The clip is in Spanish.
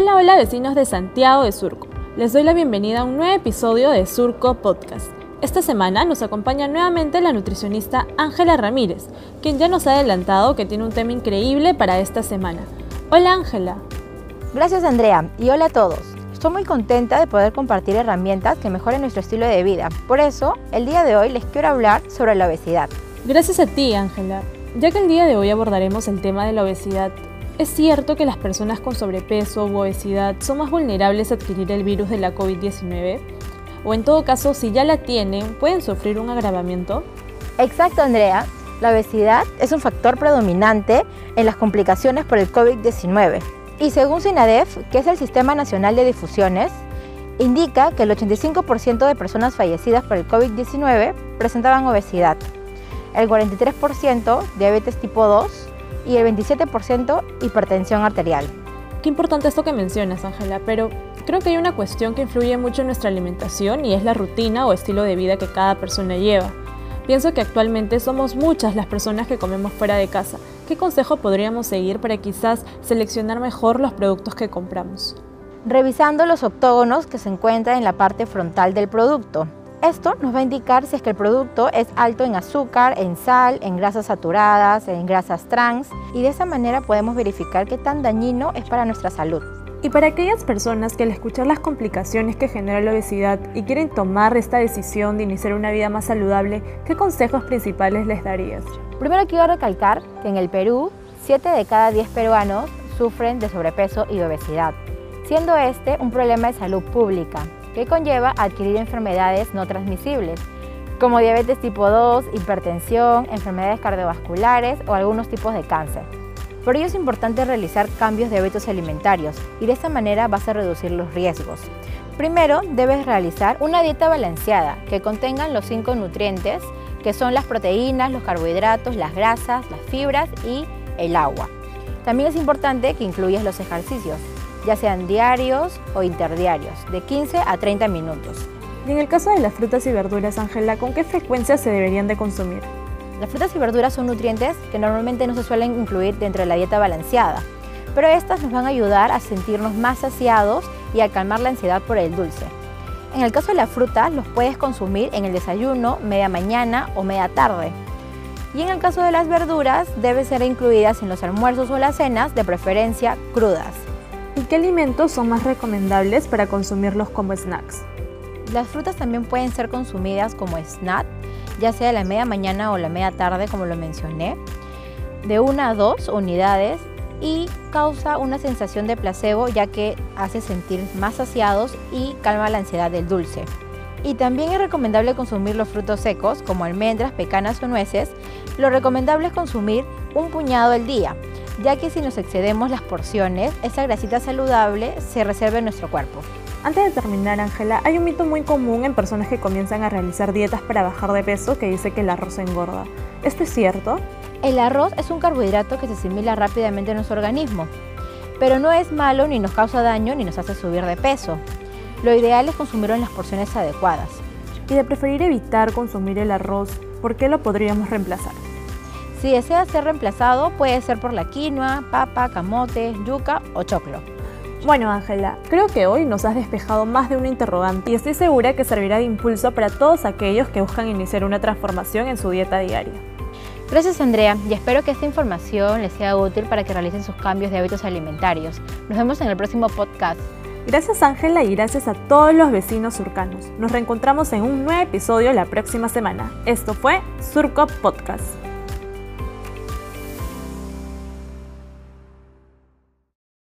Hola, hola vecinos de Santiago de Surco. Les doy la bienvenida a un nuevo episodio de Surco Podcast. Esta semana nos acompaña nuevamente la nutricionista Ángela Ramírez, quien ya nos ha adelantado que tiene un tema increíble para esta semana. Hola Ángela. Gracias Andrea y hola a todos. Estoy muy contenta de poder compartir herramientas que mejoren nuestro estilo de vida. Por eso, el día de hoy les quiero hablar sobre la obesidad. Gracias a ti, Ángela. Ya que el día de hoy abordaremos el tema de la obesidad, ¿es cierto que las personas con sobrepeso u obesidad son más vulnerables a adquirir el virus de la COVID-19? O en todo caso, si ya la tienen, ¿pueden sufrir un agravamiento? Exacto, Andrea. La obesidad es un factor predominante en las complicaciones por el COVID-19. Y según SINADEF, que es el Sistema Nacional de Difusiones, indica que el 85% de personas fallecidas por el COVID-19 presentaban obesidad, el 43% diabetes tipo 2 y el 27% hipertensión arterial. Qué importante esto que mencionas, Ángela, pero creo que hay una cuestión que influye mucho en nuestra alimentación y es la rutina o estilo de vida que cada persona lleva. Pienso que actualmente somos muchas las personas que comemos fuera de casa. ¿Qué consejo podríamos seguir para quizás seleccionar mejor los productos que compramos? Revisando los octógonos que se encuentran en la parte frontal del producto. Esto nos va a indicar si es que el producto es alto en azúcar, en sal, en grasas saturadas, en grasas trans y de esa manera podemos verificar qué tan dañino es para nuestra salud. Y para aquellas personas que al escuchar las complicaciones que genera la obesidad y quieren tomar esta decisión de iniciar una vida más saludable, ¿qué consejos principales les darías? Primero quiero recalcar que en el Perú, 7 de cada 10 peruanos sufren de sobrepeso y obesidad, siendo este un problema de salud pública que conlleva adquirir enfermedades no transmisibles, como diabetes tipo 2, hipertensión, enfermedades cardiovasculares o algunos tipos de cáncer. Por ello es importante realizar cambios de hábitos alimentarios y de esta manera vas a reducir los riesgos. Primero, debes realizar una dieta balanceada que contenga los cinco nutrientes que son las proteínas, los carbohidratos, las grasas, las fibras y el agua. También es importante que incluyas los ejercicios, ya sean diarios o interdiarios, de 15 a 30 minutos. Y en el caso de las frutas y verduras, Ángela, ¿con qué frecuencia se deberían de consumir? Las frutas y verduras son nutrientes que normalmente no se suelen incluir dentro de la dieta balanceada, pero estas nos van a ayudar a sentirnos más saciados y a calmar la ansiedad por el dulce. En el caso de las frutas, los puedes consumir en el desayuno, media mañana o media tarde. Y en el caso de las verduras, deben ser incluidas en los almuerzos o las cenas, de preferencia crudas. ¿Y qué alimentos son más recomendables para consumirlos como snacks? Las frutas también pueden ser consumidas como snack ya sea la media mañana o la media tarde, como lo mencioné, de una a dos unidades y causa una sensación de placebo ya que hace sentir más saciados y calma la ansiedad del dulce. Y también es recomendable consumir los frutos secos como almendras, pecanas o nueces. Lo recomendable es consumir un puñado al día, ya que si nos excedemos las porciones, esa grasita saludable se reserva en nuestro cuerpo. Antes de terminar, Ángela, hay un mito muy común en personas que comienzan a realizar dietas para bajar de peso que dice que el arroz engorda. ¿Esto es cierto? El arroz es un carbohidrato que se asimila rápidamente en nuestro organismo, pero no es malo ni nos causa daño ni nos hace subir de peso. Lo ideal es consumirlo en las porciones adecuadas. Y de preferir evitar consumir el arroz, ¿por qué lo podríamos reemplazar? Si desea ser reemplazado, puede ser por la quinoa, papa, camote, yuca o choclo. Bueno, Ángela, creo que hoy nos has despejado más de un interrogante y estoy segura que servirá de impulso para todos aquellos que buscan iniciar una transformación en su dieta diaria. Gracias Andrea y espero que esta información les sea útil para que realicen sus cambios de hábitos alimentarios. Nos vemos en el próximo podcast. Gracias Ángela y gracias a todos los vecinos surcanos. Nos reencontramos en un nuevo episodio la próxima semana. Esto fue Surco Podcast.